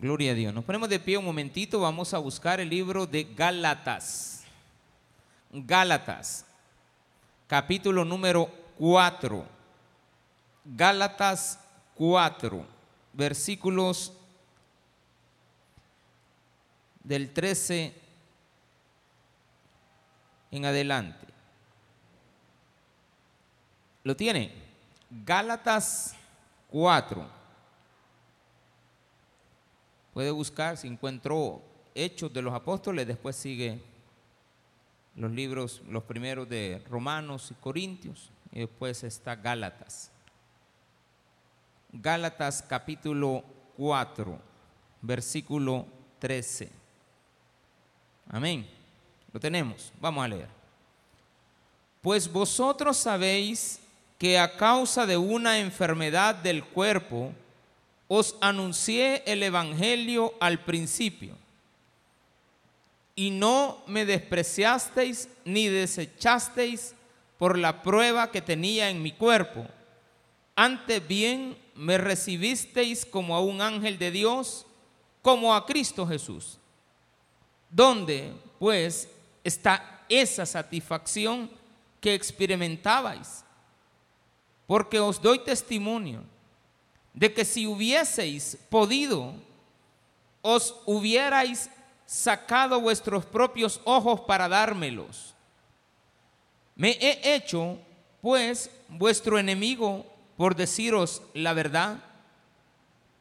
Gloria a Dios. Nos ponemos de pie un momentito, vamos a buscar el libro de Gálatas. Gálatas, capítulo número 4. Gálatas 4, versículos del 13 en adelante. ¿Lo tiene? Gálatas 4. Puede buscar si encuentro Hechos de los Apóstoles, después sigue los libros, los primeros de Romanos y Corintios, y después está Gálatas. Gálatas capítulo 4, versículo 13. Amén. Lo tenemos. Vamos a leer. Pues vosotros sabéis que a causa de una enfermedad del cuerpo, os anuncié el Evangelio al principio, y no me despreciasteis ni desechasteis por la prueba que tenía en mi cuerpo. Antes bien me recibisteis como a un ángel de Dios, como a Cristo Jesús. ¿Dónde, pues, está esa satisfacción que experimentabais? Porque os doy testimonio de que si hubieseis podido, os hubierais sacado vuestros propios ojos para dármelos. Me he hecho, pues, vuestro enemigo por deciros la verdad.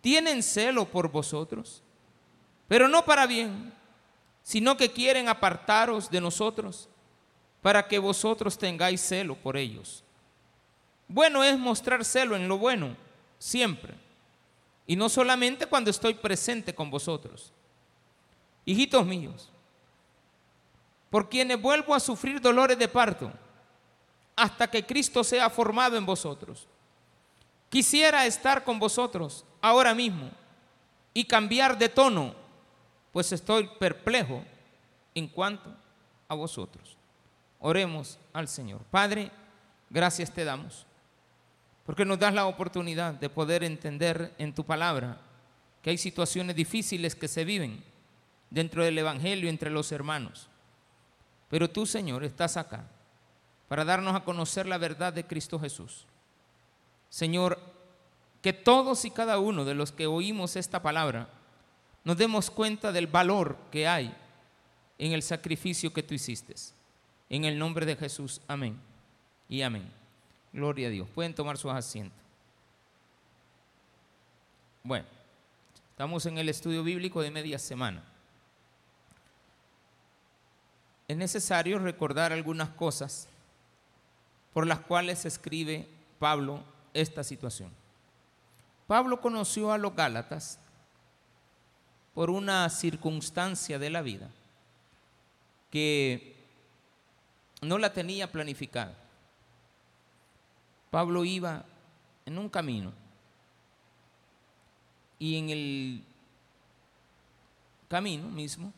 Tienen celo por vosotros, pero no para bien, sino que quieren apartaros de nosotros para que vosotros tengáis celo por ellos. Bueno es mostrar celo en lo bueno siempre. Y no solamente cuando estoy presente con vosotros. Hijitos míos, por quienes vuelvo a sufrir dolores de parto hasta que Cristo sea formado en vosotros. Quisiera estar con vosotros ahora mismo y cambiar de tono, pues estoy perplejo en cuanto a vosotros. Oremos al Señor. Padre, gracias te damos porque nos das la oportunidad de poder entender en tu palabra que hay situaciones difíciles que se viven dentro del Evangelio entre los hermanos. Pero tú, Señor, estás acá para darnos a conocer la verdad de Cristo Jesús. Señor, que todos y cada uno de los que oímos esta palabra nos demos cuenta del valor que hay en el sacrificio que tú hiciste. En el nombre de Jesús, amén y amén. Gloria a Dios. Pueden tomar sus asientos. Bueno, estamos en el estudio bíblico de media semana. Es necesario recordar algunas cosas por las cuales escribe Pablo esta situación. Pablo conoció a los Gálatas por una circunstancia de la vida que no la tenía planificada. Pablo iba en un camino y en el camino mismo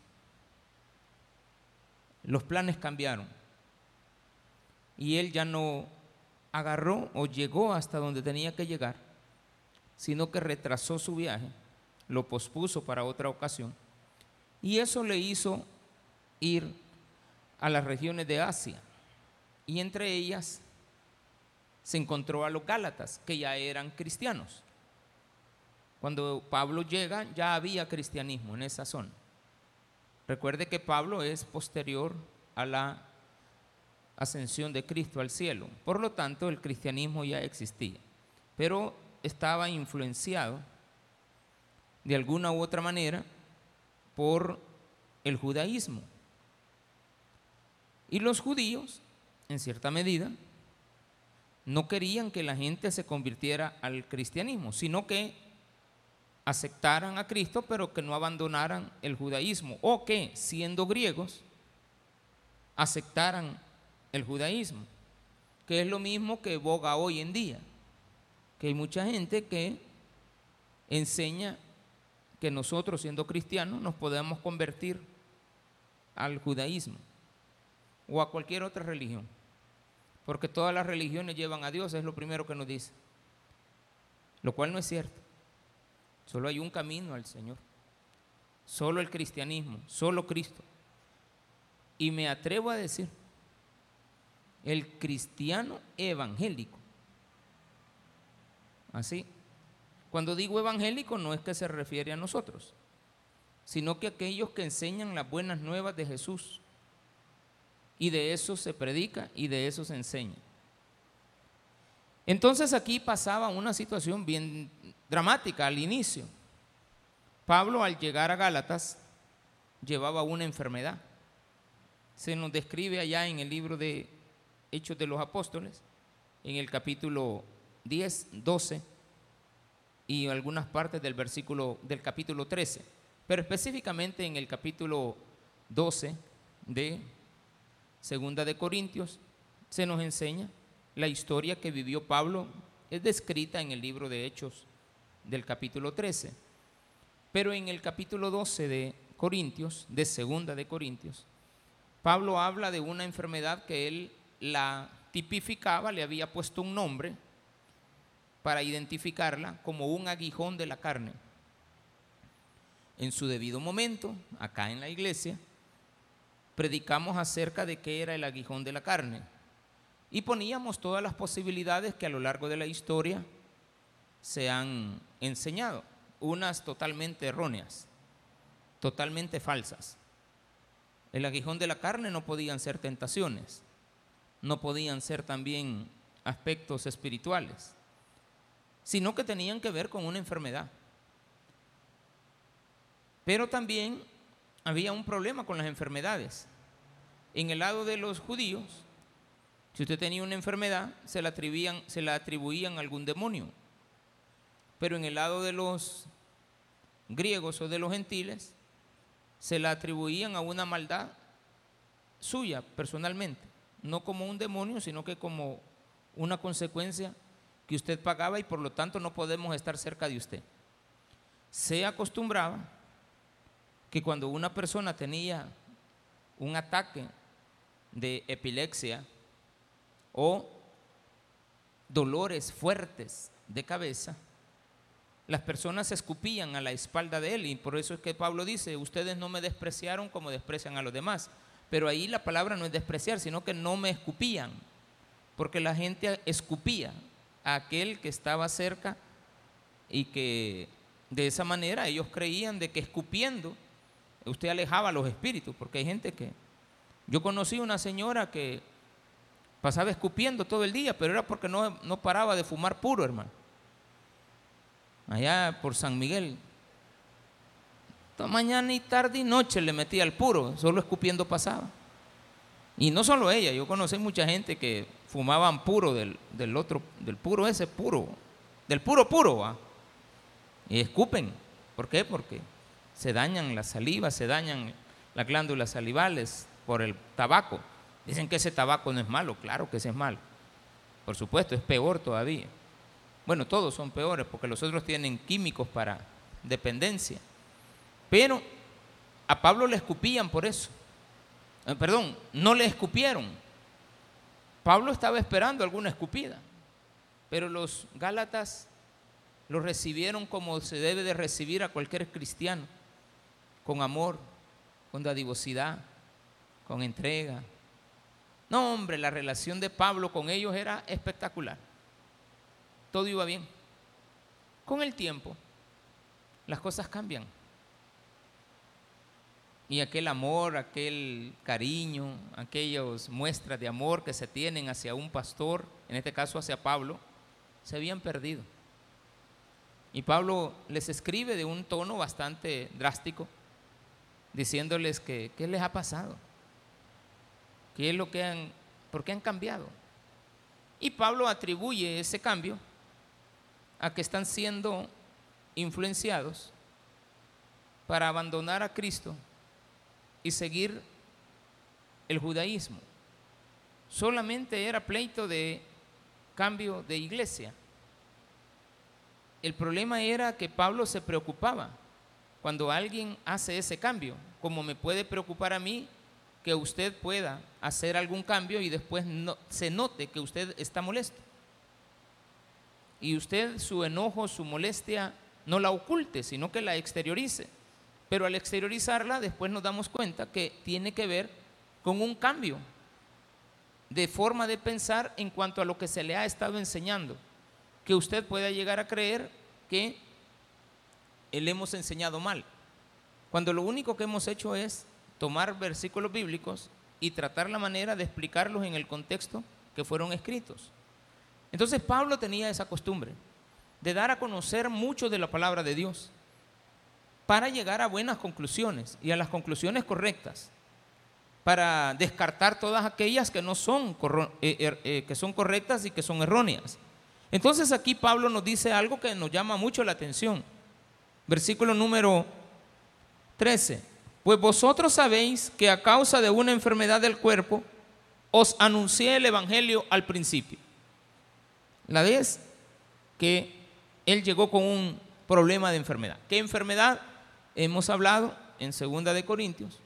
los planes cambiaron y él ya no agarró o llegó hasta donde tenía que llegar, sino que retrasó su viaje, lo pospuso para otra ocasión y eso le hizo ir a las regiones de Asia y entre ellas se encontró a los Gálatas, que ya eran cristianos. Cuando Pablo llega, ya había cristianismo en esa zona. Recuerde que Pablo es posterior a la ascensión de Cristo al cielo. Por lo tanto, el cristianismo ya existía, pero estaba influenciado de alguna u otra manera por el judaísmo. Y los judíos, en cierta medida, no querían que la gente se convirtiera al cristianismo, sino que aceptaran a Cristo, pero que no abandonaran el judaísmo, o que, siendo griegos, aceptaran el judaísmo, que es lo mismo que boga hoy en día, que hay mucha gente que enseña que nosotros, siendo cristianos, nos podemos convertir al judaísmo o a cualquier otra religión porque todas las religiones llevan a Dios, es lo primero que nos dice. Lo cual no es cierto. Solo hay un camino al Señor. solo el cristianismo, solo Cristo. Y me atrevo a decir, el cristiano evangélico. Así. Cuando digo evangélico no es que se refiere a nosotros, sino que aquellos que enseñan las buenas nuevas de Jesús. Y de eso se predica y de eso se enseña. Entonces aquí pasaba una situación bien dramática al inicio. Pablo al llegar a Gálatas llevaba una enfermedad. Se nos describe allá en el libro de Hechos de los Apóstoles, en el capítulo 10, 12 y algunas partes del versículo del capítulo 13, pero específicamente en el capítulo 12 de Segunda de Corintios se nos enseña la historia que vivió Pablo, es descrita en el libro de Hechos del capítulo 13. Pero en el capítulo 12 de Corintios, de Segunda de Corintios, Pablo habla de una enfermedad que él la tipificaba, le había puesto un nombre para identificarla como un aguijón de la carne. En su debido momento, acá en la iglesia, predicamos acerca de qué era el aguijón de la carne y poníamos todas las posibilidades que a lo largo de la historia se han enseñado, unas totalmente erróneas, totalmente falsas. El aguijón de la carne no podían ser tentaciones, no podían ser también aspectos espirituales, sino que tenían que ver con una enfermedad. Pero también había un problema con las enfermedades. En el lado de los judíos, si usted tenía una enfermedad, se la atribuían, se la atribuían a algún demonio. Pero en el lado de los griegos o de los gentiles, se la atribuían a una maldad suya personalmente no como un demonio, sino que como una consecuencia que usted pagaba y por lo tanto no podemos estar cerca de usted. Se acostumbraba que cuando una persona tenía un ataque de epilepsia o dolores fuertes de cabeza, las personas escupían a la espalda de él y por eso es que Pablo dice, ustedes no me despreciaron como desprecian a los demás. Pero ahí la palabra no es despreciar, sino que no me escupían, porque la gente escupía a aquel que estaba cerca y que de esa manera ellos creían de que escupiendo usted alejaba los espíritus, porque hay gente que... Yo conocí una señora que pasaba escupiendo todo el día, pero era porque no, no paraba de fumar puro, hermano. Allá por San Miguel, mañana y tarde y noche le metía al puro, solo escupiendo pasaba. Y no solo ella, yo conocí mucha gente que fumaban puro del, otro, del puro ese puro, del puro puro, y escupen. ¿Por qué? Porque se dañan las salivas, se dañan las glándulas salivales por el tabaco. Dicen que ese tabaco no es malo, claro que ese es malo. Por supuesto, es peor todavía. Bueno, todos son peores porque los otros tienen químicos para dependencia. Pero a Pablo le escupían por eso. Eh, perdón, no le escupieron. Pablo estaba esperando alguna escupida, pero los Gálatas lo recibieron como se debe de recibir a cualquier cristiano, con amor, con dadivosidad, con entrega. No, hombre, la relación de Pablo con ellos era espectacular. Todo iba bien. Con el tiempo, las cosas cambian y aquel amor, aquel cariño, aquellas muestras de amor que se tienen hacia un pastor, en este caso hacia Pablo, se habían perdido. Y Pablo les escribe de un tono bastante drástico, diciéndoles que qué les ha pasado, qué es lo que han, por qué han cambiado. Y Pablo atribuye ese cambio a que están siendo influenciados para abandonar a Cristo y seguir el judaísmo. Solamente era pleito de cambio de iglesia. El problema era que Pablo se preocupaba cuando alguien hace ese cambio, como me puede preocupar a mí que usted pueda hacer algún cambio y después no, se note que usted está molesto. Y usted su enojo, su molestia, no la oculte, sino que la exteriorice. pero al exteriorizarla después nos damos cuenta que tiene que ver con un cambio de forma de pensar en cuanto a lo que se le ha estado enseñando, que usted pueda llegar a creer que le hemos enseñado mal, cuando lo único que hemos hecho es tomar versículos bíblicos y tratar la manera de explicarlos en el contexto que fueron escritos. Entonces Pablo tenía esa costumbre de dar a conocer mucho de la palabra de Dios para llegar a buenas conclusiones y a las conclusiones correctas, para descartar todas aquellas que no son, eh, er, eh, que son correctas y que son erróneas. Entonces aquí Pablo nos dice algo que nos llama mucho la atención. Versículo número 13. Pues vosotros sabéis que a causa de una enfermedad del cuerpo os anuncié el Evangelio al principio. La vez que él llegó con un problema de enfermedad. ¿Qué enfermedad? Hemos hablado en segunda de Corintios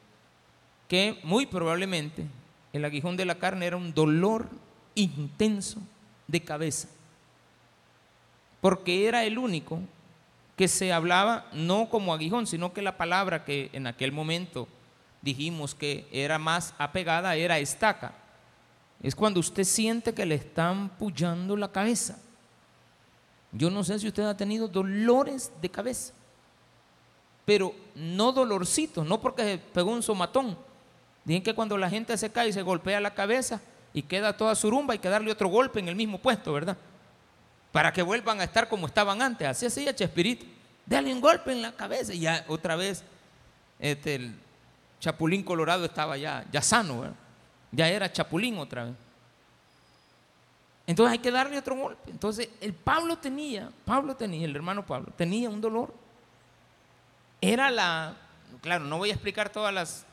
que muy probablemente el aguijón de la carne era un dolor intenso de cabeza, porque era el único que se hablaba no como aguijón, sino que la palabra que en aquel momento dijimos que era más apegada era estaca. Es cuando usted siente que le están pullando la cabeza. Yo no sé si usted ha tenido dolores de cabeza, pero no dolorcitos, no porque se pegó un somatón. Dicen que cuando la gente se cae y se golpea la cabeza y queda toda su rumba, hay que darle otro golpe en el mismo puesto, ¿verdad? Para que vuelvan a estar como estaban antes. Así hacía Chespirito. Dale un golpe en la cabeza y ya otra vez este, el Chapulín Colorado estaba ya, ya sano, ya era Chapulín otra vez. Entonces hay que darle otro golpe. Entonces el Pablo tenía, Pablo tenía, el hermano Pablo, tenía un dolor. Era la, claro, no voy a explicar todas las,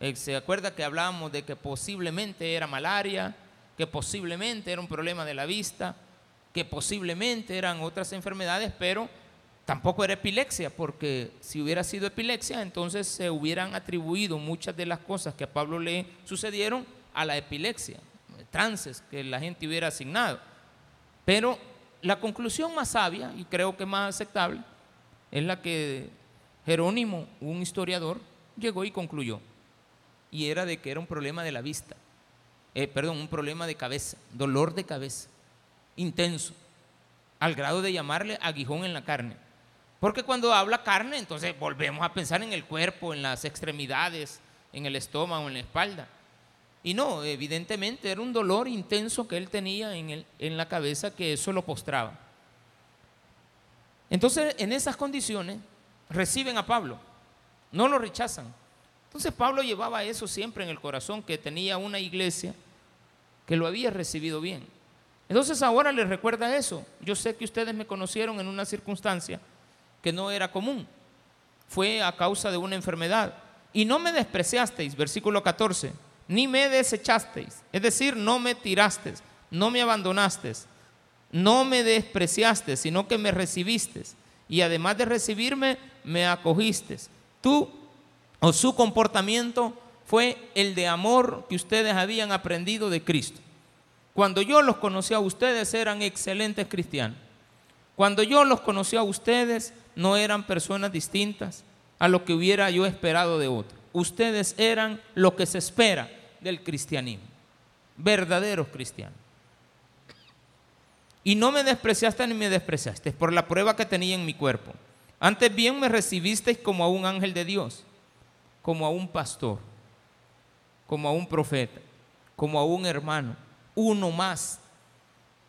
eh, se acuerda que hablábamos de que posiblemente era malaria, que posiblemente era un problema de la vista, que posiblemente eran otras enfermedades, pero tampoco era epilepsia, porque si hubiera sido epilepsia, entonces se hubieran atribuido muchas de las cosas que a Pablo le sucedieron a la epilepsia, trances que la gente hubiera asignado. Pero la conclusión más sabia, y creo que más aceptable, es la que Jerónimo, un historiador, llegó y concluyó. Y era de que era un problema de la vista, eh, perdón, un problema de cabeza, dolor de cabeza intenso, al grado de llamarle aguijón en la carne. Porque cuando habla carne, entonces volvemos a pensar en el cuerpo, en las extremidades, en el estómago, en la espalda. Y no, evidentemente era un dolor intenso que él tenía en, el, en la cabeza que eso lo postraba. Entonces, en esas condiciones, reciben a Pablo, no lo rechazan. Entonces Pablo llevaba eso siempre en el corazón, que tenía una iglesia que lo había recibido bien. Entonces ahora les recuerda eso. Yo sé que ustedes me conocieron en una circunstancia que no era común. Fue a causa de una enfermedad. Y no me despreciasteis, versículo 14, ni me desechasteis. Es decir, no me tirasteis, no me abandonasteis, no me despreciaste, sino que me recibiste. Y además de recibirme, me acogiste. Tú o su comportamiento fue el de amor que ustedes habían aprendido de Cristo. Cuando yo los conocí a ustedes eran excelentes cristianos. Cuando yo los conocí a ustedes no eran personas distintas a lo que hubiera yo esperado de otros. Ustedes eran lo que se espera del cristianismo, verdaderos cristianos. Y no me despreciaste ni me despreciaste por la prueba que tenía en mi cuerpo. Antes bien me recibisteis como a un ángel de Dios, como a un pastor, como a un profeta, como a un hermano uno más.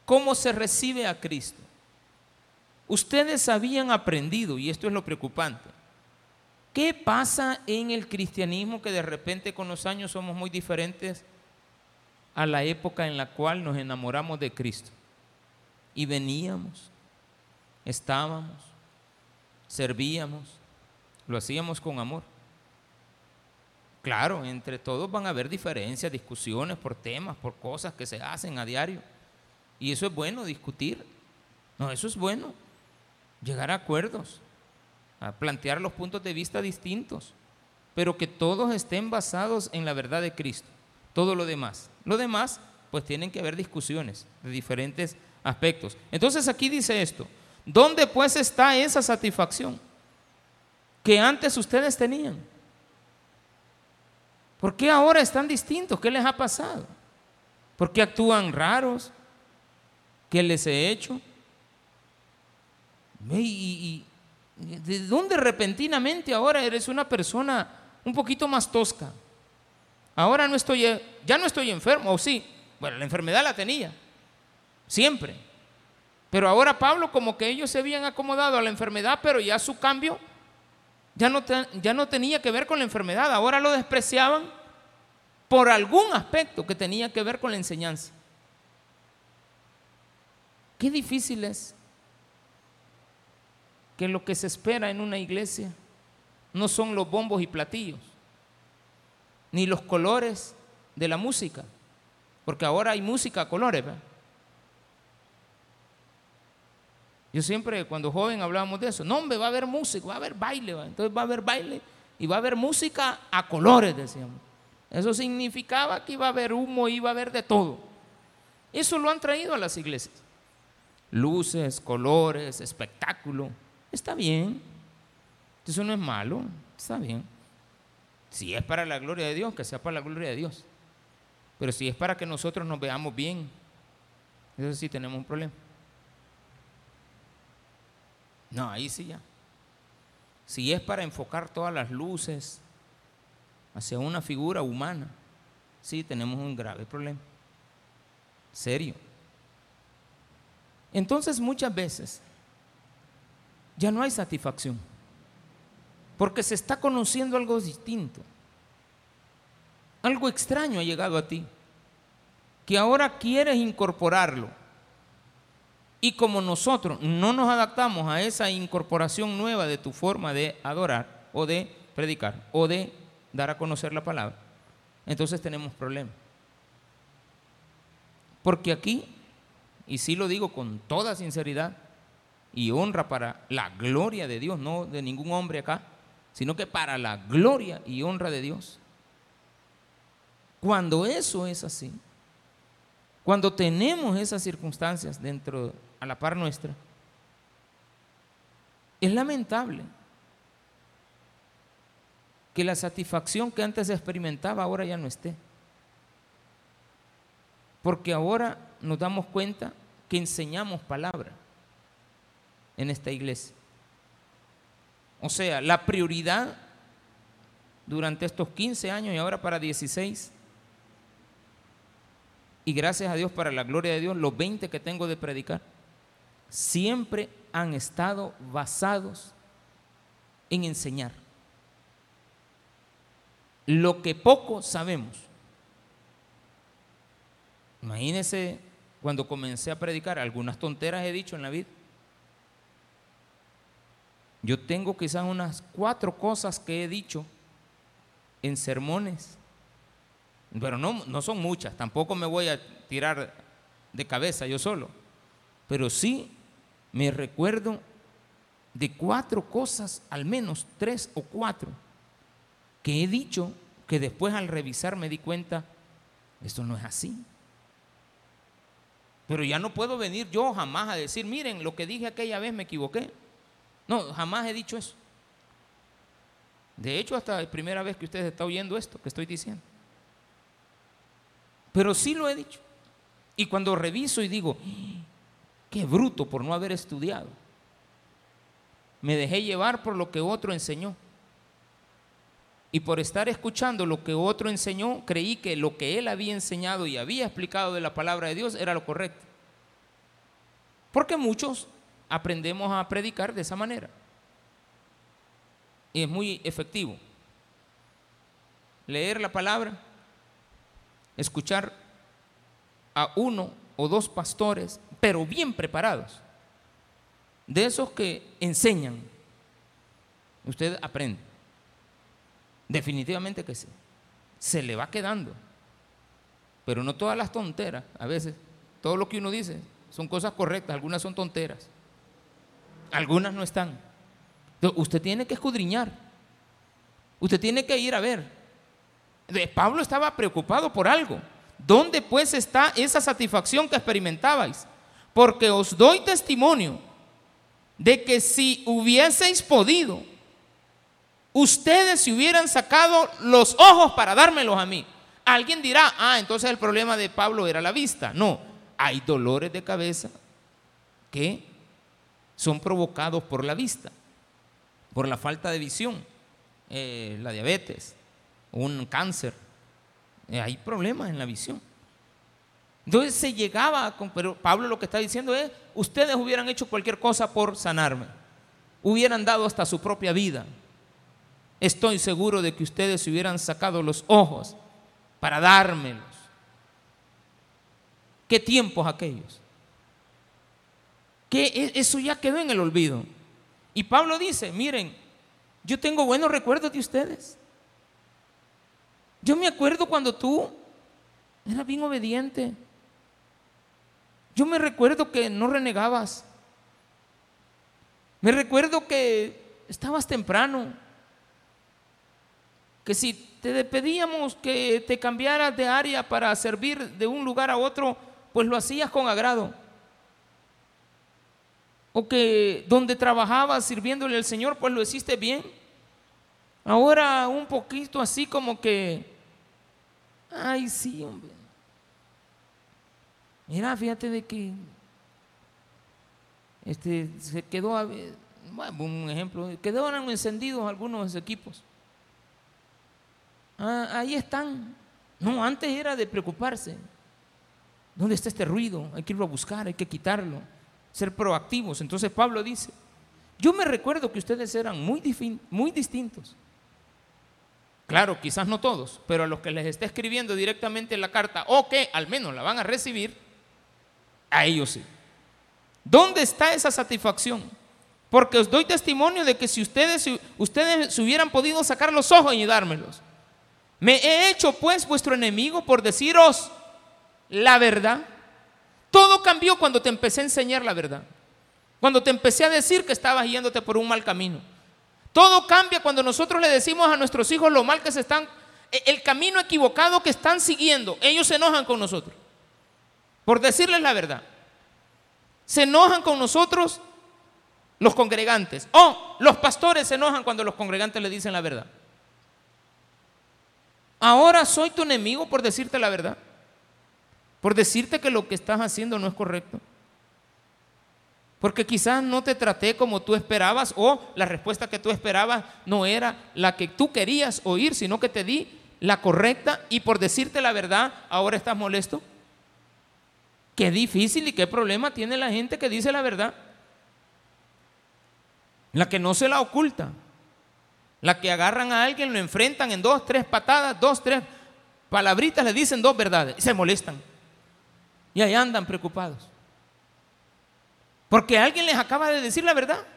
¿Cómo se recibe a Cristo? Ustedes habían aprendido, y esto es lo preocupante, ¿qué pasa en el cristianismo que de repente con los años somos muy diferentes a la época en la cual nos enamoramos de Cristo? Y veníamos, estábamos, servíamos, lo hacíamos con amor. Claro, entre todos van a haber diferencias, discusiones por temas, por cosas que se hacen a diario. Y eso es bueno, discutir. No, eso es bueno. Llegar a acuerdos, a plantear los puntos de vista distintos, pero que todos estén basados en la verdad de Cristo. Todo lo demás. Lo demás, pues tienen que haber discusiones de diferentes aspectos. Entonces aquí dice esto, ¿dónde pues está esa satisfacción? que antes ustedes tenían. ¿Por qué ahora están distintos? ¿Qué les ha pasado? ¿Por qué actúan raros? ¿Qué les he hecho? ¿Y, de dónde repentinamente ahora eres una persona un poquito más tosca? Ahora no estoy, ya no estoy enfermo, o sí, bueno, la enfermedad la tenía, siempre. Pero ahora Pablo como que ellos se habían acomodado a la enfermedad, pero ya su cambio ya no, ya no tenía que ver con la enfermedad, ahora lo despreciaban por algún aspecto que tenía que ver con la enseñanza. Qué difícil es que lo que se espera en una iglesia no son los bombos y platillos, ni los colores de la música, porque ahora hay música a colores. Yo siempre, cuando joven, hablábamos de eso. No, hombre, va a haber música, va a haber baile. Entonces va a haber baile y va a haber música a colores, decíamos. Eso significaba que iba a haber humo, iba a haber de todo. Eso lo han traído a las iglesias. Luces, colores, espectáculo. Está bien. Eso no es malo. Está bien. Si es para la gloria de Dios, que sea para la gloria de Dios. Pero si es para que nosotros nos veamos bien, eso sí tenemos un problema. No, ahí sí ya. Si es para enfocar todas las luces hacia una figura humana, sí tenemos un grave problema. Serio. Entonces muchas veces ya no hay satisfacción, porque se está conociendo algo distinto. Algo extraño ha llegado a ti, que ahora quieres incorporarlo y como nosotros no nos adaptamos a esa incorporación nueva de tu forma de adorar o de predicar o de dar a conocer la palabra, entonces tenemos problemas. Porque aquí, y sí lo digo con toda sinceridad y honra para la gloria de Dios, no de ningún hombre acá, sino que para la gloria y honra de Dios. Cuando eso es así, cuando tenemos esas circunstancias dentro a la par nuestra, es lamentable que la satisfacción que antes experimentaba ahora ya no esté. Porque ahora nos damos cuenta que enseñamos palabra en esta iglesia. O sea, la prioridad durante estos 15 años y ahora para 16 y gracias a Dios, para la gloria de Dios, los 20 que tengo de predicar, siempre han estado basados en enseñar. Lo que poco sabemos. Imagínense cuando comencé a predicar, algunas tonteras he dicho en la vida. Yo tengo quizás unas cuatro cosas que he dicho en sermones pero no, no son muchas, tampoco me voy a tirar de cabeza yo solo. Pero sí me recuerdo de cuatro cosas, al menos tres o cuatro, que he dicho que después al revisar me di cuenta, esto no es así. Pero ya no puedo venir yo jamás a decir, miren, lo que dije aquella vez me equivoqué. No, jamás he dicho eso. De hecho, hasta la primera vez que usted está oyendo esto que estoy diciendo. Pero sí lo he dicho. Y cuando reviso y digo, qué bruto por no haber estudiado. Me dejé llevar por lo que otro enseñó. Y por estar escuchando lo que otro enseñó, creí que lo que él había enseñado y había explicado de la palabra de Dios era lo correcto. Porque muchos aprendemos a predicar de esa manera. Y es muy efectivo. Leer la palabra escuchar a uno o dos pastores, pero bien preparados, de esos que enseñan, usted aprende. Definitivamente que sí. Se le va quedando. Pero no todas las tonteras, a veces, todo lo que uno dice son cosas correctas, algunas son tonteras, algunas no están. usted tiene que escudriñar, usted tiene que ir a ver, Pablo estaba preocupado por algo. ¿Dónde pues está esa satisfacción que experimentabais? Porque os doy testimonio de que si hubieseis podido, ustedes se hubieran sacado los ojos para dármelos a mí. Alguien dirá, ah, entonces el problema de Pablo era la vista. No, hay dolores de cabeza que son provocados por la vista, por la falta de visión, eh, la diabetes, un cáncer. Eh, hay problemas en la visión. Entonces se llegaba, con, pero Pablo lo que está diciendo es, ustedes hubieran hecho cualquier cosa por sanarme, hubieran dado hasta su propia vida. Estoy seguro de que ustedes se hubieran sacado los ojos para dármelos. ¿Qué tiempos aquellos? Que eso ya quedó en el olvido. Y Pablo dice, miren, yo tengo buenos recuerdos de ustedes. Yo me acuerdo cuando tú eras bien obediente. Yo me recuerdo que no renegabas. Me recuerdo que estabas temprano. Que si te pedíamos que te cambiaras de área para servir de un lugar a otro, pues lo hacías con agrado. O que donde trabajabas sirviéndole al Señor, pues lo hiciste bien. Ahora un poquito así como que, ay sí, hombre. Mira, fíjate de que este, se quedó, bueno, un ejemplo, quedaron encendidos algunos equipos. Ah, ahí están. No, antes era de preocuparse. ¿Dónde está este ruido? Hay que irlo a buscar, hay que quitarlo, ser proactivos. Entonces Pablo dice, yo me recuerdo que ustedes eran muy, muy distintos. Claro, quizás no todos, pero a los que les está escribiendo directamente la carta o que al menos la van a recibir, a ellos sí. ¿Dónde está esa satisfacción? Porque os doy testimonio de que si ustedes, ustedes se hubieran podido sacar los ojos y dármelos, me he hecho pues vuestro enemigo por deciros la verdad. Todo cambió cuando te empecé a enseñar la verdad. Cuando te empecé a decir que estabas yéndote por un mal camino. Todo cambia cuando nosotros le decimos a nuestros hijos lo mal que se están, e, el camino equivocado que están siguiendo. Ellos se enojan con nosotros por decirles la verdad. Se enojan con nosotros los congregantes. O los pastores se enojan cuando los congregantes le dicen la verdad. Ahora soy tu enemigo por decirte la verdad. Por decirte que lo que estás haciendo no es correcto. Porque quizás no te traté como tú esperabas o la respuesta que tú esperabas no era la que tú querías oír, sino que te di la correcta y por decirte la verdad ahora estás molesto. Qué difícil y qué problema tiene la gente que dice la verdad. La que no se la oculta. La que agarran a alguien, lo enfrentan en dos, tres patadas, dos, tres palabritas, le dicen dos verdades y se molestan. Y ahí andan preocupados. Porque alguien les acaba de decir la verdad.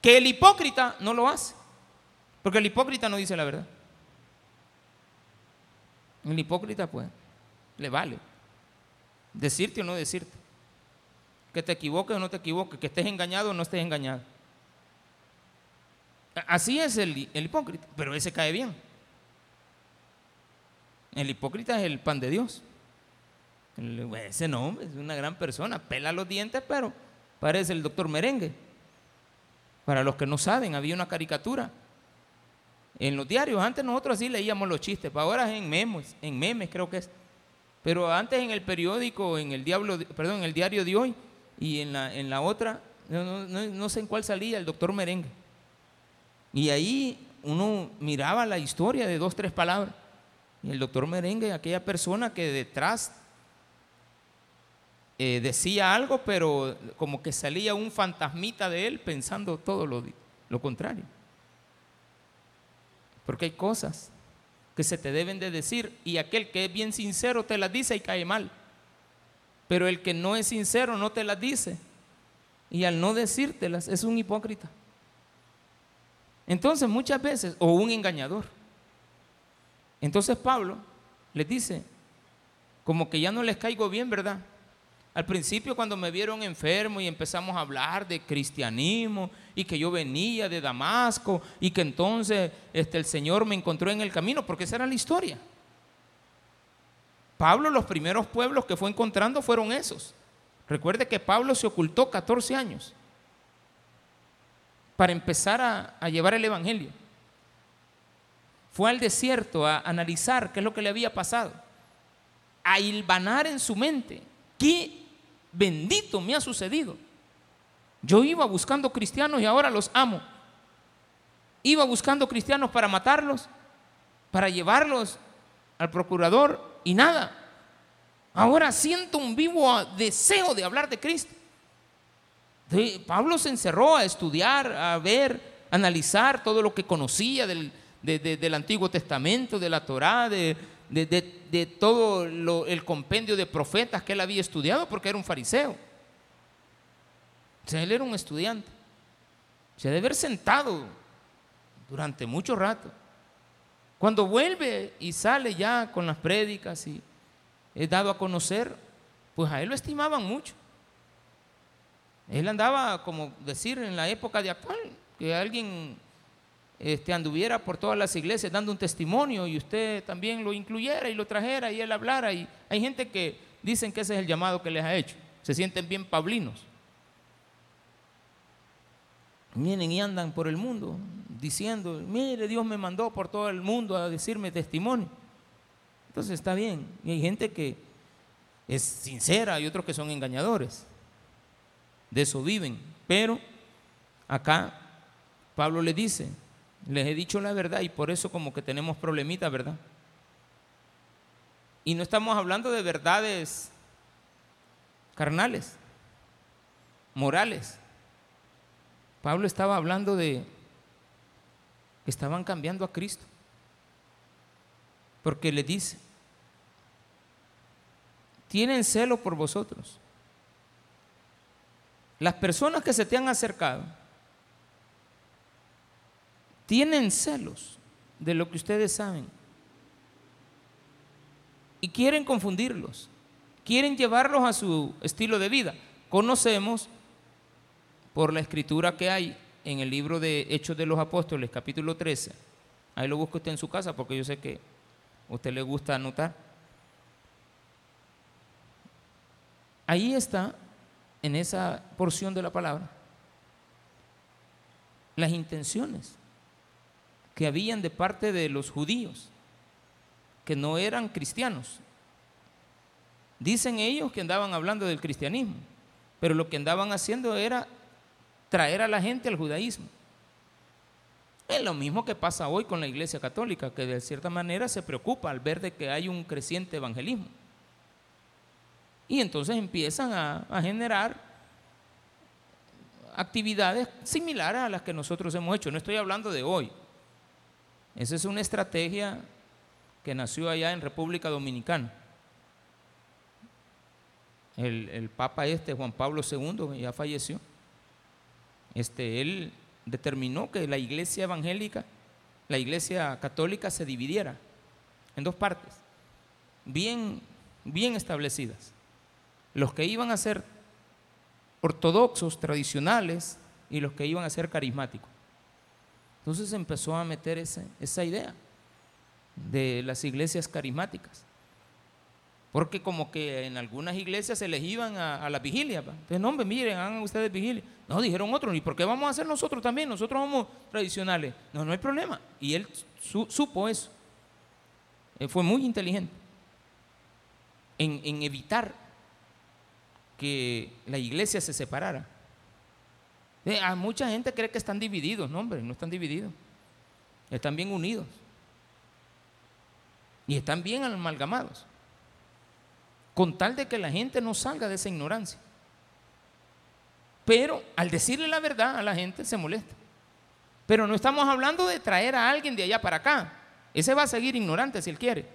Que el hipócrita no lo hace. Porque el hipócrita no dice la verdad. El hipócrita pues le vale. Decirte o no decirte. Que te equivoques o no te equivoques. Que estés engañado o no estés engañado. Así es el, hipócrita. Pero ese cae bien. El hipócrita es el pan de Dios. ese no, es una gran persona. Pela los dientes, pero parece el doctor Merengue. Para los que no saben, había una caricatura en los diarios. Antes nosotros así leíamos los chistes, ahora es en memes, en memes creo que es. Pero antes en el periódico, en el, diablo, perdón, en el diario de hoy y en la, en la otra, no, sé en cuál salía, el doctor Merengue. Y ahí uno miraba la historia de dos, tres palabras. Y el doctor Merengue, aquella persona que detrás eh, decía algo, pero como que salía un fantasmita de él pensando todo lo, lo contrario. Porque hay cosas que se te deben de decir y aquel que es bien sincero te las dice y cae mal. Pero el que no es sincero no te las dice y al no decírtelas es un hipócrita. Entonces muchas veces, o un engañador. Entonces Pablo les dice, como que ya no les caigo bien, ¿verdad? Al principio cuando me vieron enfermo y empezamos a hablar de cristianismo y que yo venía de Damasco y que entonces este, el Señor me encontró en el camino, porque esa era la historia. Pablo los primeros pueblos que fue encontrando fueron esos. Recuerde que Pablo se ocultó 14 años. para empezar a, a llevar el Evangelio. Fue al desierto a analizar qué es lo que le había pasado, a hilvanar en su mente qué bendito me ha sucedido. Yo iba buscando cristianos y ahora los amo. Iba buscando cristianos para matarlos, para llevarlos al procurador y nada. Ahora siento un vivo deseo de hablar de Cristo. Pablo se encerró a estudiar, a ver, analizar todo lo que conocía del, del Antiguo Testamento, de la Torá, de, todo el compendio de profetas que él había estudiado, porque era un fariseo. Sea, él era un estudiante. Se debe haber sentado durante mucho rato. Cuando vuelve y sale ya con las prédicas y es dado a conocer, pues a él lo estimaban mucho. Él andaba, como decir, en la época de actual, que alguien este, anduviera por todas las iglesias dando un testimonio y usted también lo incluyera y lo trajera y él hablara. Y hay gente que dicen que ese es el llamado que les ha hecho. Se sienten bien pablinos. Vienen y andan por el mundo diciendo, mire, Dios me mandó por todo el mundo a decirme testimonio. Entonces está bien. Y hay gente que es sincera y otros que son engañadores. De eso viven. Pero acá Pablo le dice, les he dicho la verdad y por eso como que tenemos problemitas, ¿verdad? Y no estamos hablando de verdades carnales, morales. Pablo estaba hablando de que estaban cambiando a Cristo. Porque le dice, tienen celo por vosotros. Las personas que se te han acercado tienen celos de lo que ustedes saben y quieren confundirlos, quieren llevarlos a su estilo de vida. Conocemos por la escritura que hay en el libro de Hechos de los Apóstoles, capítulo 13. Ahí lo busca usted en su casa porque yo sé que a usted le gusta anotar. Ahí está, en esa porción de la palabra, las intenciones que habían de parte de los judíos, que no eran cristianos. Dicen ellos que andaban hablando del cristianismo, pero lo que andaban haciendo era traer a la gente al judaísmo. Es lo mismo que pasa hoy con la Iglesia Católica, que de cierta manera se preocupa al ver de que hay un creciente evangelismo. Y entonces empiezan a, generar actividades similares a las que nosotros hemos hecho. No estoy hablando de hoy, esa es una estrategia que nació allá en República Dominicana. El, Papa este, Juan Pablo II, ya falleció, este, él determinó que la iglesia evangélica, la iglesia católica se dividiera en dos partes, bien, bien establecidas. Los que iban a ser ortodoxos, tradicionales, y los que iban a ser carismáticos. Entonces empezó a meter esa idea de las iglesias carismáticas. Porque como que en algunas iglesias se les iban a, la vigilia. Entonces, no, hombre, miren, hagan ustedes vigilia. No, dijeron otros, ¿y por qué vamos a hacer nosotros también? Nosotros somos tradicionales. No, no hay problema. Y él supo eso. Él fue muy inteligente en, en evitar que la iglesia se separara. Eh, mucha gente cree que están divididos, no hombre, no están divididos. Están bien unidos. Y están bien amalgamados. Con tal de que la gente no salga de esa ignorancia. Pero al decirle la verdad a la gente se molesta. Pero no estamos hablando de traer a alguien de allá para acá. Ese va a seguir ignorante si él quiere.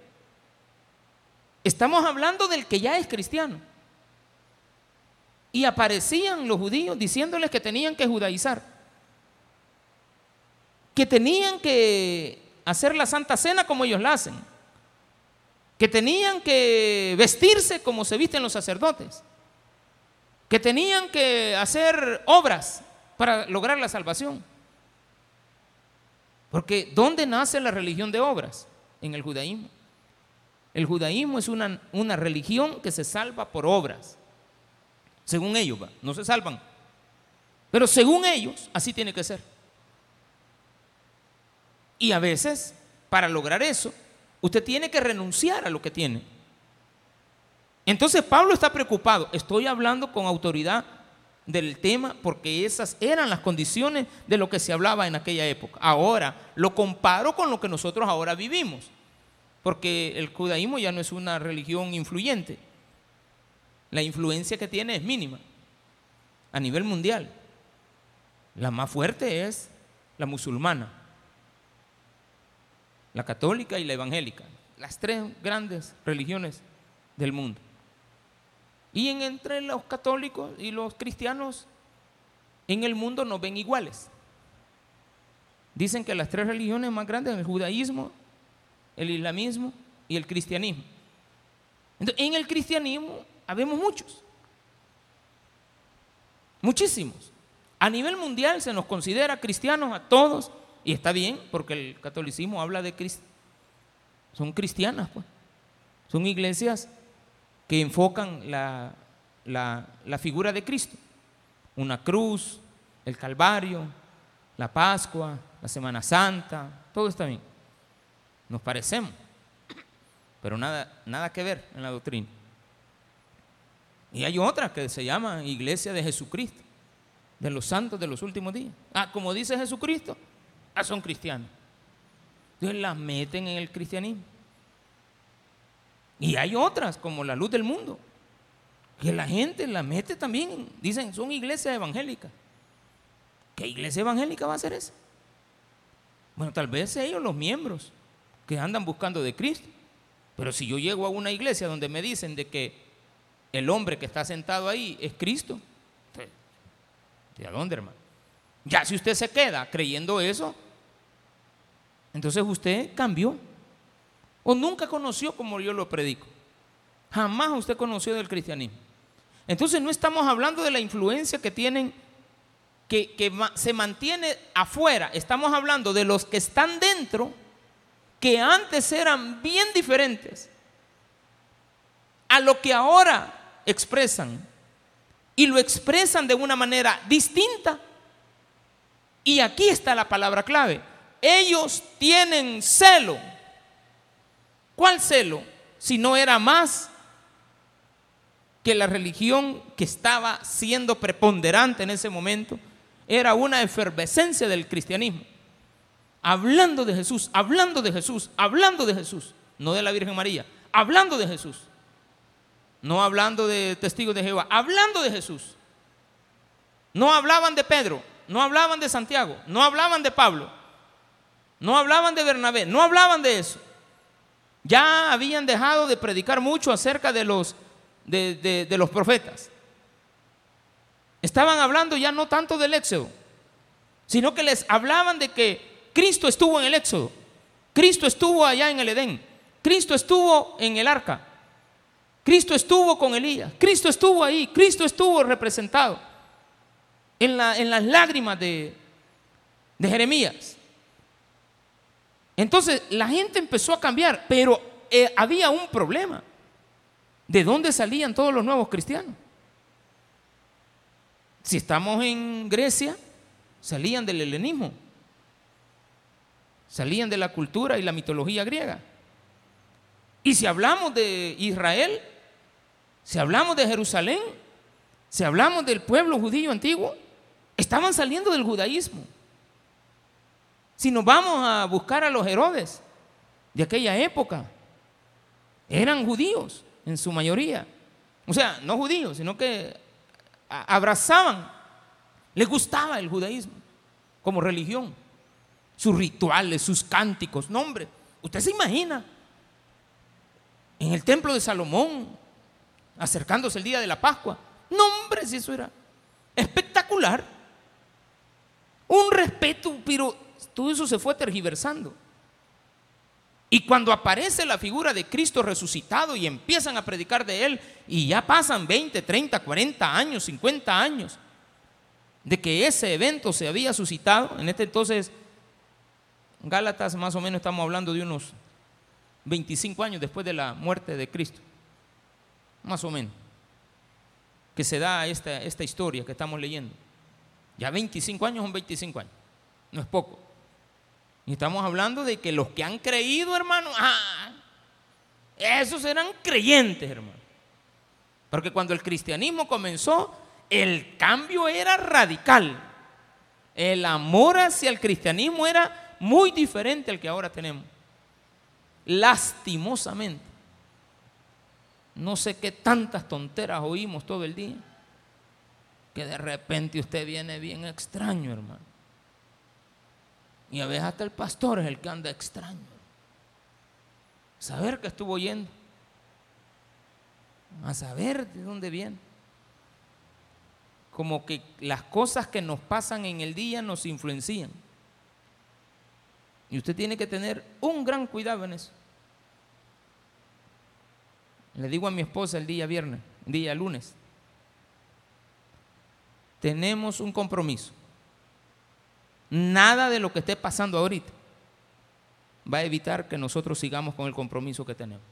Estamos hablando del que ya es cristiano. Y aparecían los judíos diciéndoles que tenían que judaizar, que tenían que hacer la Santa Cena como ellos la hacen, que tenían que vestirse como se visten los sacerdotes, que tenían que hacer obras para lograr la salvación. Porque ¿dónde nace la religión de obras? En el judaísmo. El judaísmo es una, una religión que se salva por obras según ellos, no se salvan. Pero según ellos, así tiene que ser. Y a veces, para lograr eso, usted tiene que renunciar a lo que tiene. Entonces Pablo está preocupado. Estoy hablando con autoridad del tema porque esas eran las condiciones de lo que se hablaba en aquella época. Ahora lo comparo con lo que nosotros ahora vivimos, porque el judaísmo ya no es una religión influyente. La influencia que tiene es mínima a nivel mundial. La más fuerte es la musulmana, la católica y la evangélica, las tres grandes religiones del mundo. Y en, entre los católicos y los cristianos en el mundo nos ven iguales. Dicen que las tres religiones más grandes, el judaísmo, el islamismo y el cristianismo. Entonces, en el cristianismo habemos muchos, muchísimos. A nivel mundial se nos considera cristianos a todos, y está bien, porque el catolicismo habla de Cristo. Son cristianas, pues. Son iglesias que enfocan la, la, figura de Cristo. Una cruz, el Calvario, la Pascua, la Semana Santa, todo está bien. Nos parecemos, pero nada, nada que ver en la doctrina. Y hay otra que se llama Iglesia de Jesucristo, de los santos de los últimos días. Ah, como dice Jesucristo, ah, son cristianos. Entonces las meten en el cristianismo. Y hay otras, como la luz del mundo, que la gente la mete también. Dicen, son iglesias evangélicas. ¿Qué iglesia evangélica va a ser esa? Bueno, tal vez ellos, los miembros, que andan buscando de Cristo. Pero si yo llego a una iglesia donde me dicen de que el hombre que está sentado ahí es Cristo, ¿de dónde, hermano? Ya si usted se queda creyendo eso, entonces usted cambió. O nunca conoció como yo lo predico. Jamás usted conoció del cristianismo. Entonces no estamos hablando de la influencia que tienen, que, que se mantiene afuera. Estamos hablando de los que están dentro, que antes eran bien diferentes a lo que ahora expresan. Y lo expresan de una manera distinta. Y aquí está la palabra clave. Ellos tienen celo ¿Cuál celo? Si no era más que la religión que estaba siendo preponderante en ese momento, era una efervescencia del cristianismo. Hablando de Jesús, hablando de Jesús, hablando de Jesús, no de la Virgen María, hablando de Jesús. No hablando de testigos de Jehová, hablando de Jesús. No hablaban de Pedro, no hablaban de Santiago, no hablaban de Pablo, no hablaban de Bernabé, no hablaban de eso. Ya habían dejado de predicar mucho acerca de los, de, los profetas. Estaban hablando ya no tanto del éxodo, sino que les hablaban de que Cristo estuvo en el éxodo, Cristo estuvo allá en el Edén, Cristo estuvo en el arca, Cristo estuvo con Elías, Cristo estuvo ahí, Cristo estuvo representado en, la, en las lágrimas de, de Jeremías. Entonces la gente empezó a cambiar, pero eh, había un problema. ¿De dónde salían todos los nuevos cristianos? Si estamos en Grecia, salían del helenismo, salían de la cultura y la mitología griega. Y si hablamos de Israel, si hablamos de Jerusalén, si hablamos del pueblo judío antiguo, estaban saliendo del judaísmo. Si nos vamos a buscar a los Herodes de aquella época, eran judíos en su mayoría. O sea, no judíos, sino que abrazaban, les gustaba el judaísmo como religión, sus rituales, sus cánticos. No, hombre, usted se imagina en el templo de Salomón, acercándose el día de la Pascua. No, hombre, si eso era espectacular. Un respeto, pero todo eso se fue tergiversando. Y cuando aparece la figura de Cristo resucitado y empiezan a predicar de Él, y ya pasan 20, 30, 40 años, 50 años de que ese evento se había suscitado, en este entonces, Gálatas más o menos estamos hablando de unos 25 años después de la muerte de Cristo, más o menos, que se da esta, esta historia que estamos leyendo. Ya 25 años son 25 años. No es poco. Y estamos hablando de que los que han creído, hermano, ah, esos eran creyentes, hermano. Porque cuando el cristianismo comenzó, el cambio era radical. El amor hacia el cristianismo era muy diferente al que ahora tenemos. Lastimosamente. No sé qué tantas tonteras oímos todo el día. Que de repente usted viene bien extraño, hermano. Y a veces hasta el pastor es el que anda extraño. Saber que estuvo yendo. A saber de dónde viene. Como que las cosas que nos pasan en el día nos influencian. Y usted tiene que tener un gran cuidado en eso. Le digo a mi esposa el día viernes, el día lunes. Tenemos un compromiso. Nada de lo que esté pasando ahorita va a evitar que nosotros sigamos con el compromiso que tenemos.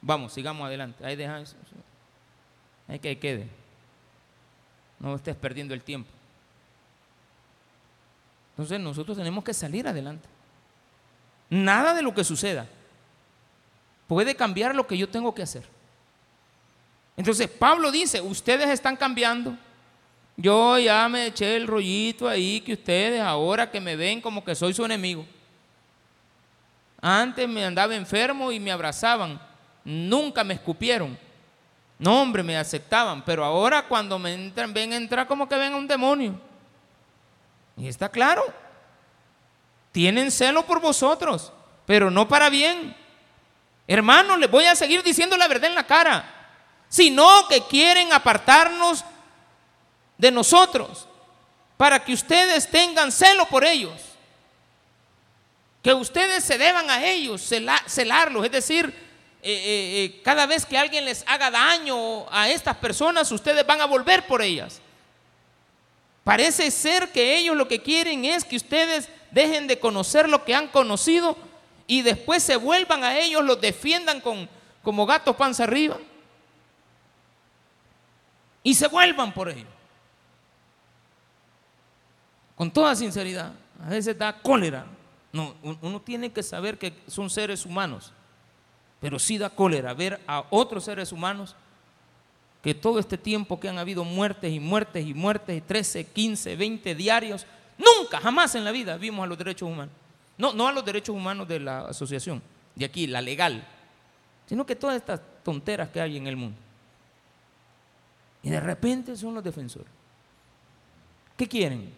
Vamos, sigamos adelante. Ahí deja eso. Ahí que quede. No estés perdiendo el tiempo. Entonces nosotros tenemos que salir adelante. Nada de lo que suceda puede cambiar lo que yo tengo que hacer. Entonces Pablo dice, ustedes están cambiando yo ya me eché el rollito ahí que ustedes ahora que me ven como que soy su enemigo. Antes me andaba enfermo y me abrazaban. Nunca me escupieron. No, hombre, me aceptaban. Pero ahora cuando me entran, ven entrar como que ven a un demonio. Y está claro. Tienen celo por vosotros, pero no para bien. Hermanos, les voy a seguir diciendo la verdad en la cara. Sino que quieren apartarnos de nosotros para que ustedes tengan celo por ellos. Que ustedes se deban a ellos, celarlos. Es decir, eh, eh, eh, cada vez que alguien les haga daño a estas personas, ustedes van a volver por ellas. Parece ser que ellos lo que quieren es que ustedes dejen de conocer lo que han conocido y después se vuelvan a ellos, los defiendan con, como gatos panza arriba y se vuelvan por ellos con toda sinceridad, a veces da cólera. No, uno tiene que saber que son seres humanos, pero sí da cólera ver a otros seres humanos que todo este tiempo que han habido muertes y muertes y muertes, y 13, 15, 20 diarios, nunca, jamás en la vida vimos a los derechos humanos. No, no a los derechos humanos de la asociación, de aquí, la legal, sino que todas estas tonteras que hay en el mundo. Y de repente son los defensores. ¿Qué quieren?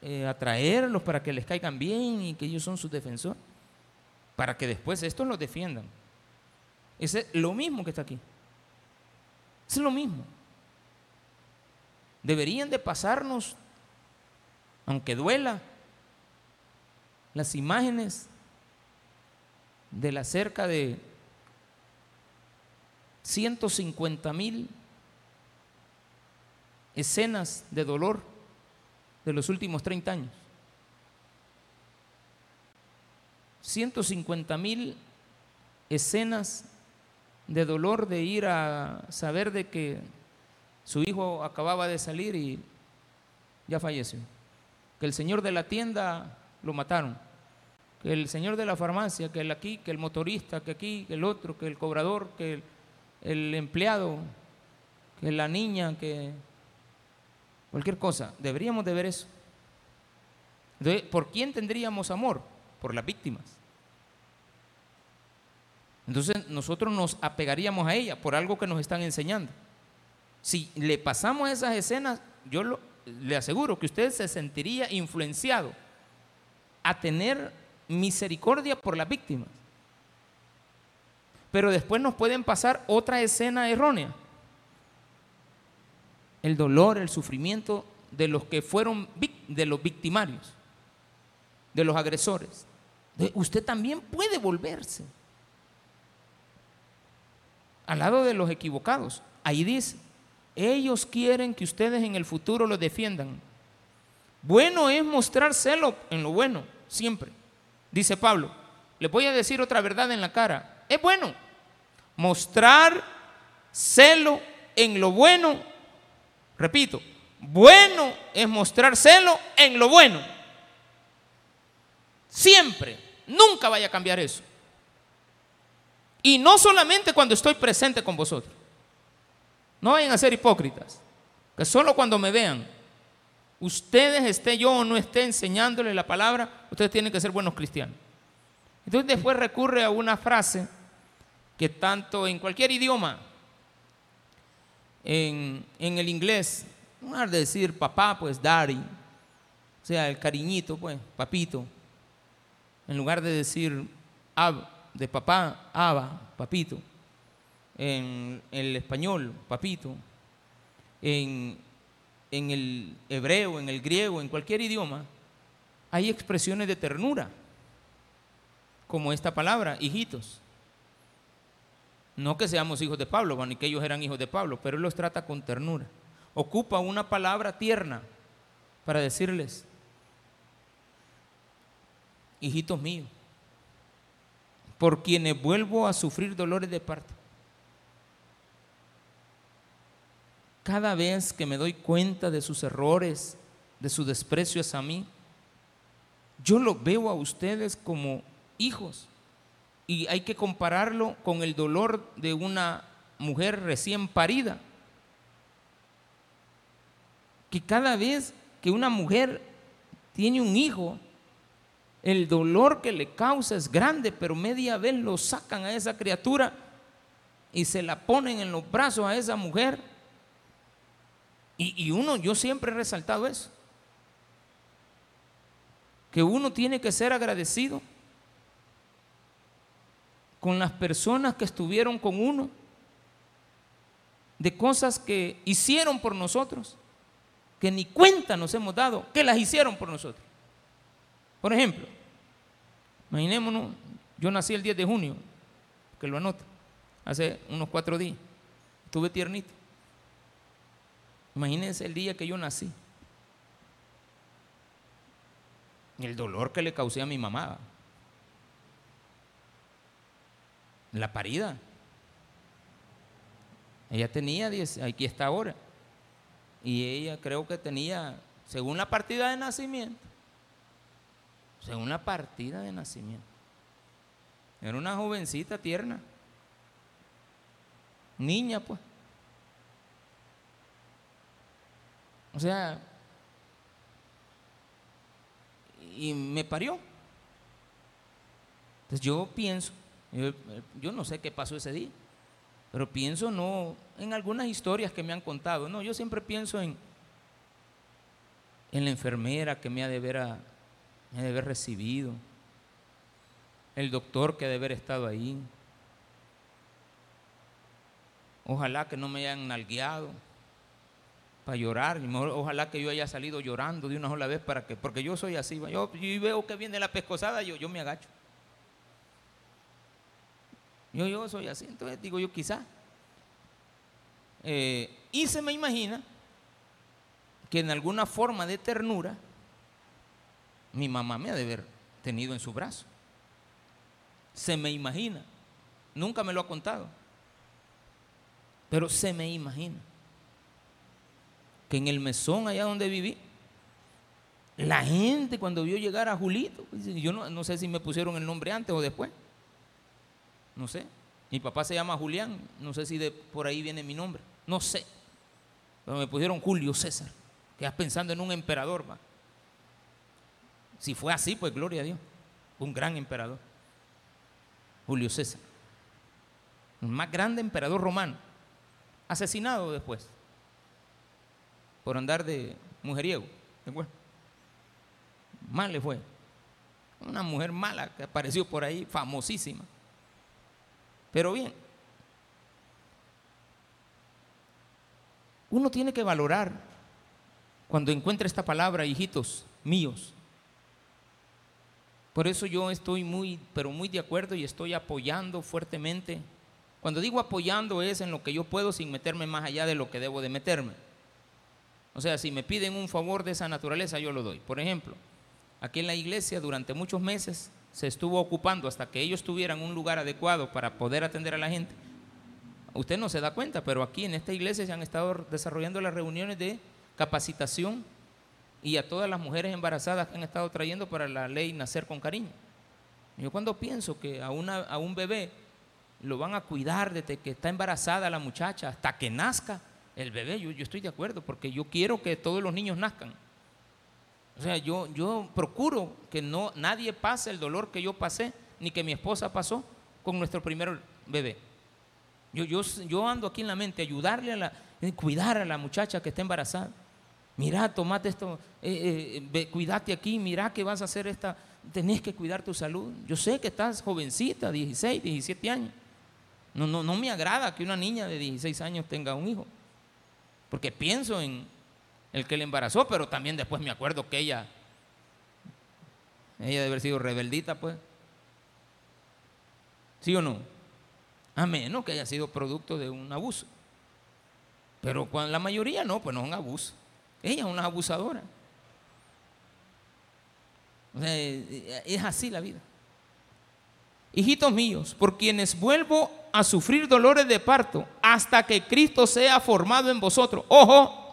Eh, atraerlos para que les caigan bien y que ellos son sus defensores, para que después estos los defiendan. Es lo mismo que está aquí. Es lo mismo. Deberían de pasarnos, aunque duela, las imágenes de la cerca de 150 mil escenas de dolor de los últimos 30 años. 150 mil escenas de dolor de ir a saber de que su hijo acababa de salir y ya falleció. Que el señor de la tienda lo mataron. Que el señor de la farmacia, que el aquí, que el motorista, que aquí, que el otro, que el cobrador, que el, empleado, que la niña, que cualquier cosa. Deberíamos de ver eso. ¿por quién tendríamos amor? Por las víctimas. Entonces nosotros nos apegaríamos a ella por algo que nos están enseñando. Si le pasamos esas escenas, yo le aseguro que usted se sentiría influenciado a tener misericordia por las víctimas. Pero después nos pueden pasar otra escena errónea el dolor, el sufrimiento de los que fueron de los victimarios, de los agresores. Usted también puede volverse al lado de los equivocados. Ahí dice, ellos quieren que ustedes en el futuro los defiendan. Bueno es mostrar celo en lo bueno, siempre. Dice Pablo, le voy a decir otra verdad en la cara. Es bueno mostrar celo en lo bueno Repito, bueno es mostrar celo en lo bueno. Siempre, nunca vaya a cambiar eso. Y no solamente cuando estoy presente con vosotros. No vayan a ser hipócritas. Que solo cuando me vean, ustedes esté yo o no esté enseñándole la palabra, ustedes tienen que ser buenos cristianos. Entonces después recurre a una frase que tanto en cualquier idioma, en, el inglés, en lugar de decir papá, pues daddy, o sea, el cariñito, pues, papito, en lugar de decir ab, de papá, aba, papito, en el español, papito, en, en el hebreo, en el griego, en cualquier idioma, hay expresiones de ternura, como esta palabra, hijitos. No que seamos hijos de Pablo, ni que ellos eran hijos de Pablo, pero él los trata con ternura. Ocupa una palabra tierna para decirles, hijitos míos, por quienes vuelvo a sufrir dolores de parto. Cada vez que me doy cuenta de sus errores, de su desprecio hacia mí, yo lo veo a ustedes como hijos y hay que compararlo con el dolor de una mujer recién parida. Que cada vez que una mujer tiene un hijo, el dolor que le causa es grande, pero media vez lo sacan a esa criatura y se la ponen en los brazos a esa mujer. Y, y uno, yo siempre he resaltado eso, que uno tiene que ser agradecido con las personas que estuvieron con uno, de cosas que hicieron por nosotros, que ni cuenta nos hemos dado, que las hicieron por nosotros. Por ejemplo, imaginémonos, yo nací el 10 de junio, que lo anota, hace unos cuatro días, estuve tiernito. Imagínense el día que yo nací. El dolor que le causé a mi mamá. La parida. Ella tenía 10, aquí está ahora. Y ella creo que tenía, según la partida de nacimiento, según la partida de nacimiento, era una jovencita tierna, niña pues. O sea, y me parió. Entonces yo pienso, yo, no sé qué pasó ese día, pero pienso no en algunas historias que me han contado. No, yo siempre pienso en, en la enfermera que me ha de haber, ha de haber recibido, el doctor que ha de haber estado ahí. Ojalá que no me hayan nalgueado para llorar. Ojalá que yo haya salido llorando de una sola vez para que, porque yo soy así. Yo, yo veo que viene la pescosada, yo, yo me agacho. Yo, yo soy así, entonces digo yo quizá. Eh, y se me imagina que en alguna forma de ternura mi mamá me ha de haber tenido en su brazo. Se me imagina. Nunca me lo ha contado. Pero se me imagina que en el mesón allá donde viví, la gente cuando vio llegar a Julito, pues, yo no, no sé si me pusieron el nombre antes o después, no sé. Mi papá se llama Julián, no sé si de por ahí viene mi nombre, no sé. Pero me pusieron Julio César. Quedas pensando en un emperador, va. Si fue así, pues gloria a Dios. Un gran emperador. Julio César. El más grande emperador romano. Asesinado después. Por andar de mujeriego. Mal le fue. Una mujer mala que apareció por ahí, famosísima. Pero bien, uno tiene que valorar cuando encuentra esta palabra, hijitos míos. Por eso yo estoy muy, pero muy de acuerdo y estoy apoyando fuertemente. Cuando digo apoyando es en lo que yo puedo sin meterme más allá de lo que debo de meterme. O sea, si me piden un favor de esa naturaleza, yo lo doy. Por ejemplo, aquí en la iglesia durante muchos meses se estuvo ocupando hasta que ellos tuvieran un lugar adecuado para poder atender a la gente, usted no se da cuenta, pero aquí en esta iglesia se han estado desarrollando las reuniones de capacitación y a todas las mujeres embarazadas que han estado trayendo para la ley Nacer con Cariño. Yo cuando pienso que a, una, a un bebé lo van a cuidar desde que está embarazada la muchacha hasta que nazca el bebé, yo, yo estoy de acuerdo, porque yo quiero que todos los niños nazcan. O sea, yo, yo procuro que no, nadie pase el dolor que yo pasé, ni que mi esposa pasó con nuestro primer bebé. Yo, yo, yo ando aquí en la mente, ayudarle a la, eh, cuidar a la muchacha que está embarazada. Mira, tomate esto, eh, eh, cuídate aquí, mira que vas a hacer esta, tenés que cuidar tu salud. Yo sé que estás jovencita, 16, 17 años. No, no, no me agrada que una niña de 16 años tenga un hijo. Porque pienso en el que le embarazó, pero también después me acuerdo que ella, ella debe haber sido rebeldita, pues. ¿Sí o no? A menos que haya sido producto de un abuso. Pero la mayoría no, pues no es un abuso. Ella es una abusadora. es así la vida. Hijitos míos, por quienes vuelvo a sufrir dolores de parto hasta que Cristo sea formado en vosotros. Ojo,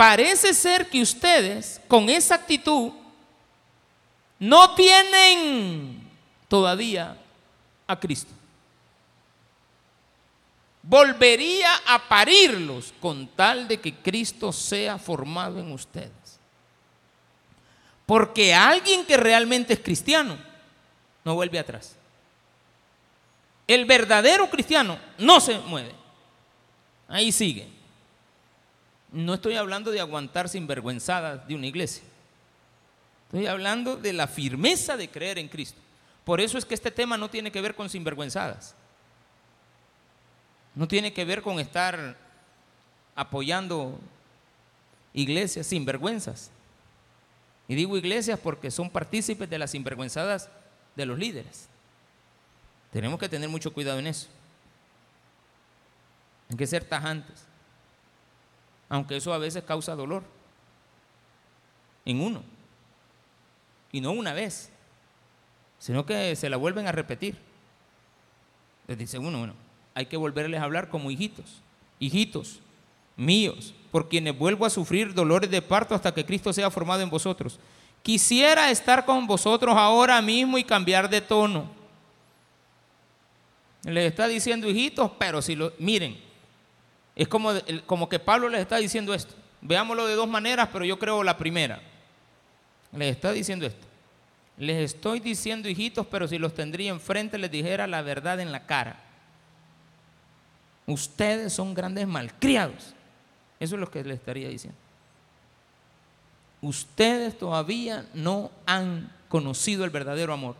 parece ser que ustedes con esa actitud no tienen todavía a Cristo. Volvería a parirlos con tal de que Cristo sea formado en ustedes. Porque alguien que realmente es cristiano no vuelve atrás. El verdadero cristiano no se mueve. Ahí sigue. No estoy hablando de aguantar sinvergüenzadas de una iglesia. Estoy hablando de la firmeza de creer en Cristo. Por eso es que este tema no tiene que ver con sinvergüenzadas. No tiene que ver con estar apoyando iglesias sinvergüenzas. Y digo iglesias porque son partícipes de las sinvergüenzadas de los líderes. Tenemos que tener mucho cuidado en eso. Hay que ser tajantes. Aunque eso a veces causa dolor. En uno. Y no una vez sino que se la vuelven a repetir. Les dice uno, bueno, hay que volverles a hablar como hijitos, hijitos míos, por quienes vuelvo a sufrir dolores de parto hasta que Cristo sea formado en vosotros. Quisiera estar con vosotros ahora mismo y cambiar de tono. Les está diciendo hijitos, pero si lo miren, es como, como que Pablo les está diciendo esto. Veámoslo de dos maneras, pero yo creo la primera. Les está diciendo esto. Les estoy diciendo hijitos, pero si los tendría enfrente les dijera la verdad en la cara. Ustedes son grandes malcriados. Eso es lo que les estaría diciendo. Ustedes todavía no han conocido el verdadero amor.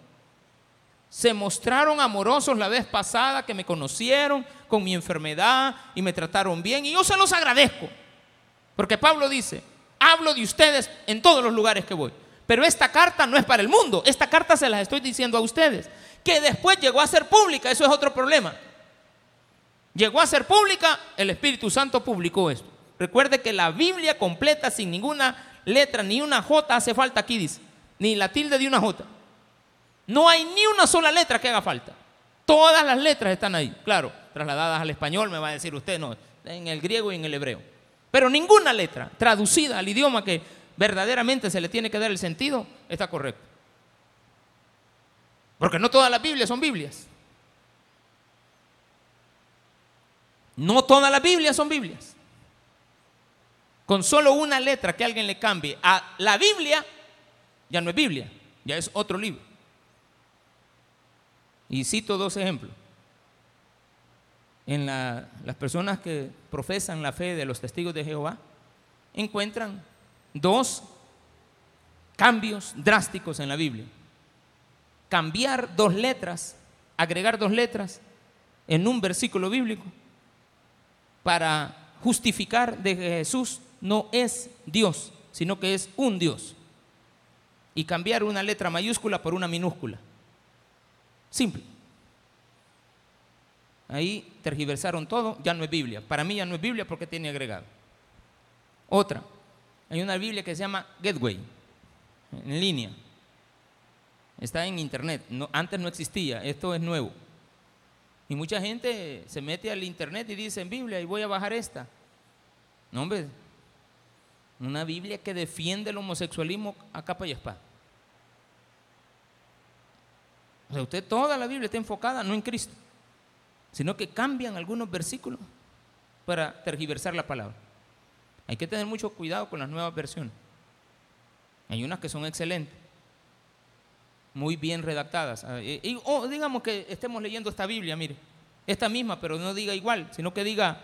Se mostraron amorosos la vez pasada que me conocieron con mi enfermedad y me trataron bien y yo se los agradezco. Porque Pablo dice, hablo de ustedes en todos los lugares que voy. Pero esta carta no es para el mundo, esta carta se las estoy diciendo a ustedes. Que después llegó a ser pública, eso es otro problema. Llegó a ser pública, el Espíritu Santo publicó esto. Recuerde que la Biblia completa sin ninguna letra, ni una J hace falta aquí, dice, ni la tilde de una J. No hay ni una sola letra que haga falta. Todas las letras están ahí, claro, trasladadas al español, me va a decir usted, no, en el griego y en el hebreo. Pero ninguna letra traducida al idioma que verdaderamente se le tiene que dar el sentido, está correcto. Porque no todas las Biblias son Biblias. No todas las Biblias son Biblias. Con solo una letra que alguien le cambie a la Biblia, ya no es Biblia, ya es otro libro. Y cito dos ejemplos. En las personas que profesan la fe de los testigos de Jehová, encuentran dos cambios drásticos en la Biblia. Cambiar dos letras, agregar dos letras en un versículo bíblico para justificar de que Jesús no es Dios, sino que es un Dios. Y cambiar una letra mayúscula por una minúscula. Simple. Ahí tergiversaron todo, ya no es Biblia. Para mí ya no es Biblia porque tiene agregado. Otra, hay una Biblia que se llama Gateway, en línea. Está en internet. antes no existía, esto es nuevo. Y mucha gente se mete al internet y dice en Biblia y voy a bajar esta. No, hombre, una Biblia que defiende el homosexualismo a capa y espada. O sea, usted toda la Biblia está enfocada no en Cristo, sino que cambian algunos versículos para tergiversar la palabra. Hay que tener mucho cuidado con las nuevas versiones. Hay unas que son excelentes, muy bien redactadas. Ah, o digamos que estemos leyendo esta Biblia, mire, esta misma, pero no diga igual, sino que diga,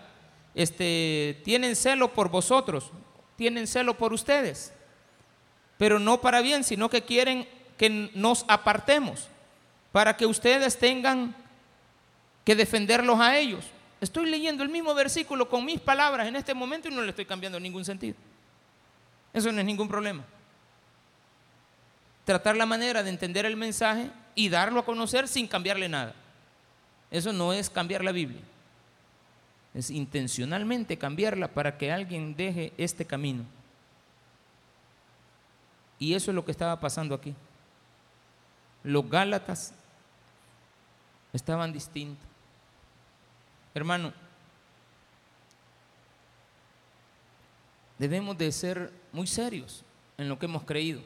este, tienen celo por vosotros, tienen celo por ustedes, pero no para bien, sino que quieren que nos apartemos para que ustedes tengan que defenderlos a ellos. Estoy leyendo el mismo versículo con mis palabras en este momento y no le estoy cambiando ningún sentido. Eso no es ningún problema. Tratar la manera de entender el mensaje y darlo a conocer sin cambiarle nada. Eso no es cambiar la Biblia. Es intencionalmente cambiarla para que alguien deje este camino. Y eso es lo que estaba pasando aquí. Los Gálatas estaban distintos. Hermano, debemos de ser muy serios en lo que hemos creído.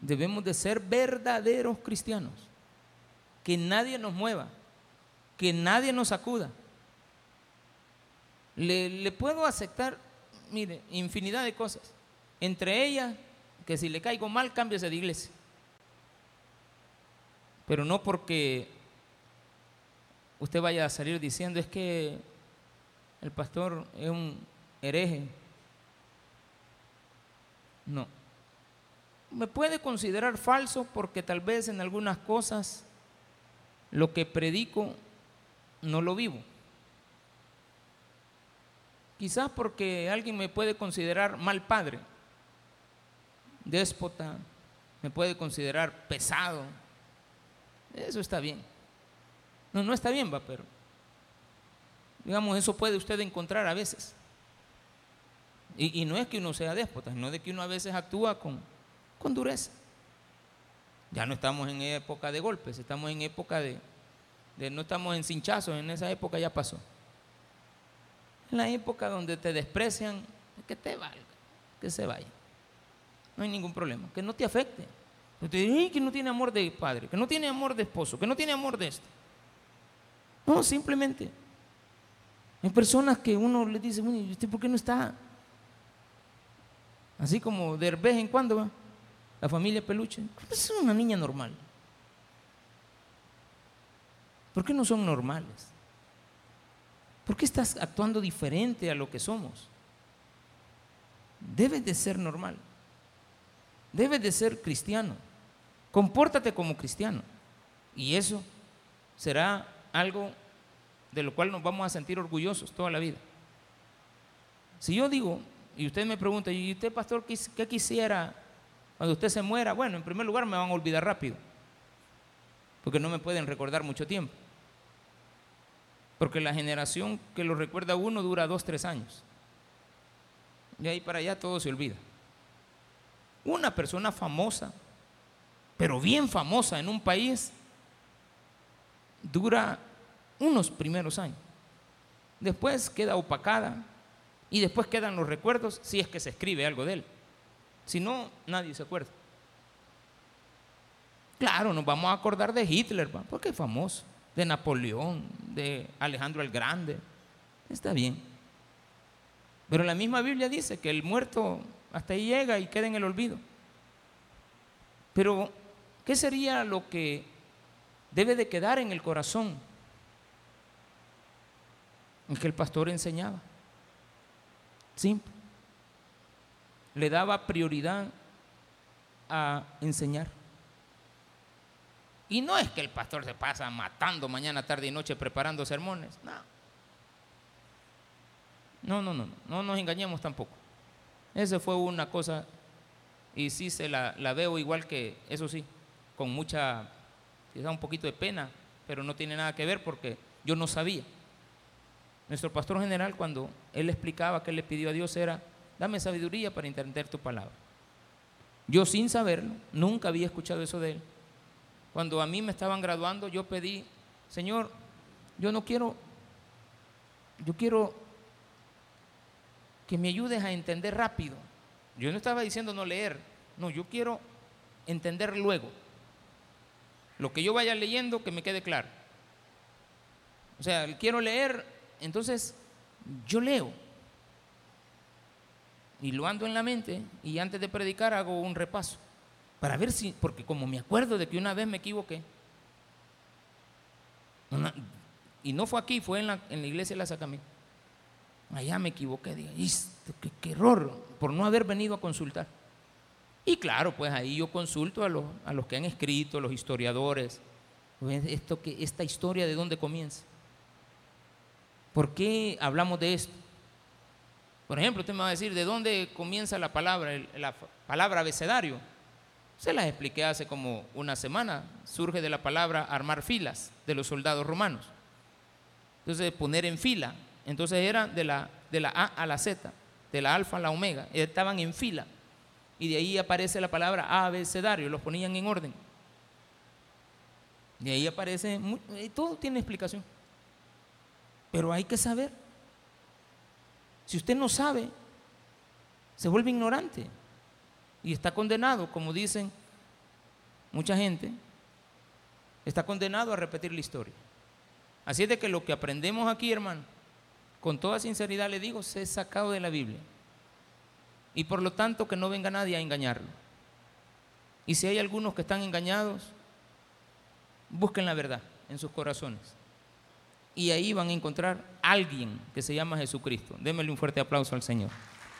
Debemos de ser verdaderos cristianos. Que nadie nos mueva, que nadie nos sacuda. Le, puedo aceptar, mire, infinidad de cosas. Entre ellas, que si le caigo mal, cámbiese de iglesia. Pero no porque usted vaya a salir diciendo es que el pastor es un hereje. No. Me puede considerar falso porque tal vez en algunas cosas lo que predico no lo vivo. Quizás porque alguien me puede considerar mal padre, déspota, me puede considerar pesado. Eso está bien. No, no está bien, va, pero digamos, eso puede usted encontrar a veces. Y, no es que uno sea déspota, sino de que uno a veces actúa con, con dureza. Ya no estamos en época de golpes, estamos en época de, de no estamos en cinchazos, en esa época ya pasó. En la época donde te desprecian, que te valga, que se vaya. No hay ningún problema, que no te afecte. Que, que no tiene amor de padre, que no tiene amor de esposo, que no tiene amor de esto. No, simplemente. Hay personas que uno le dice, ¿y usted por qué no está? Así como de vez en cuando va la familia peluche. Es una niña normal. ¿Por qué no son normales? ¿Por qué estás actuando diferente a lo que somos? Debes de ser normal. Debes de ser cristiano. Compórtate como cristiano. Y eso será algo de lo cual nos vamos a sentir orgullosos toda la vida. Si yo digo, y usted me pregunta, ¿y usted, pastor, qué quisiera cuando usted se muera? Bueno, en primer lugar me van a olvidar rápido, porque no me pueden recordar mucho tiempo. Porque la generación que lo recuerda a uno dura dos, tres años. Y ahí para allá todo se olvida. Una persona famosa, pero bien famosa en un país, dura unos primeros años. Después queda opacada y después quedan los recuerdos si es que se escribe algo de él. Si no, nadie se acuerda. Claro, nos vamos a acordar de Hitler, porque es famoso de Napoleón, de Alejandro el Grande. Está bien. Pero la misma Biblia dice que el muerto hasta ahí llega y queda en el olvido. Pero, ¿qué sería lo que debe de quedar en el corazón? En que el pastor enseñaba. Simple. Le daba prioridad a enseñar. Y no es que el pastor se pasa matando mañana, tarde y noche preparando sermones. No. No, no, no, no, no nos engañemos tampoco. Esa fue una cosa, y sí se la, veo igual que, eso sí, con mucha, quizá un poquito de pena, pero no tiene nada que ver porque yo no sabía. Nuestro pastor general, cuando él explicaba que él le pidió a Dios, era, dame sabiduría para entender tu palabra. Yo sin saberlo, nunca había escuchado eso de él. Cuando a mí me estaban graduando, yo pedí Señor, yo no quiero, yo quiero que me ayudes a entender rápido. Yo no estaba diciendo no leer, no, yo quiero entender luego. Lo que yo vaya leyendo, que me quede claro. O sea, quiero leer, entonces yo leo. Y lo ando en la mente y antes de predicar hago un repaso. Para ver si, porque como me acuerdo de que una vez me equivoqué, y no fue aquí, fue en la, en la iglesia de la Sacamé. Allá me equivoqué, digo, qué, qué, error por no haber venido a consultar. Y claro, pues ahí yo consulto a los, a los que han escrito, los historiadores, esto que, esta historia de dónde comienza. ¿Por qué hablamos de esto? Por ejemplo, usted me va a decir, ¿de dónde comienza la palabra, la palabra abecedario? Se las expliqué hace como una semana. Surge de la palabra armar filas de los soldados romanos. Entonces, poner en fila. Entonces era de la, de la A a la Z, de la alfa a la omega. Estaban en fila. Y de ahí aparece la palabra abecedario, los ponían en orden. De ahí aparece, todo tiene explicación. Pero hay que saber. Si usted no sabe, se vuelve ignorante y está condenado, como dicen mucha gente, está condenado a repetir la historia. Así es de que lo que aprendemos aquí, hermano, con toda sinceridad le digo, se es sacado de la Biblia. Y por lo tanto que no venga nadie a engañarlo. Y si hay algunos que están engañados, busquen la verdad en sus corazones y ahí van a encontrar a alguien que se llama Jesucristo. Démele un fuerte aplauso al Señor.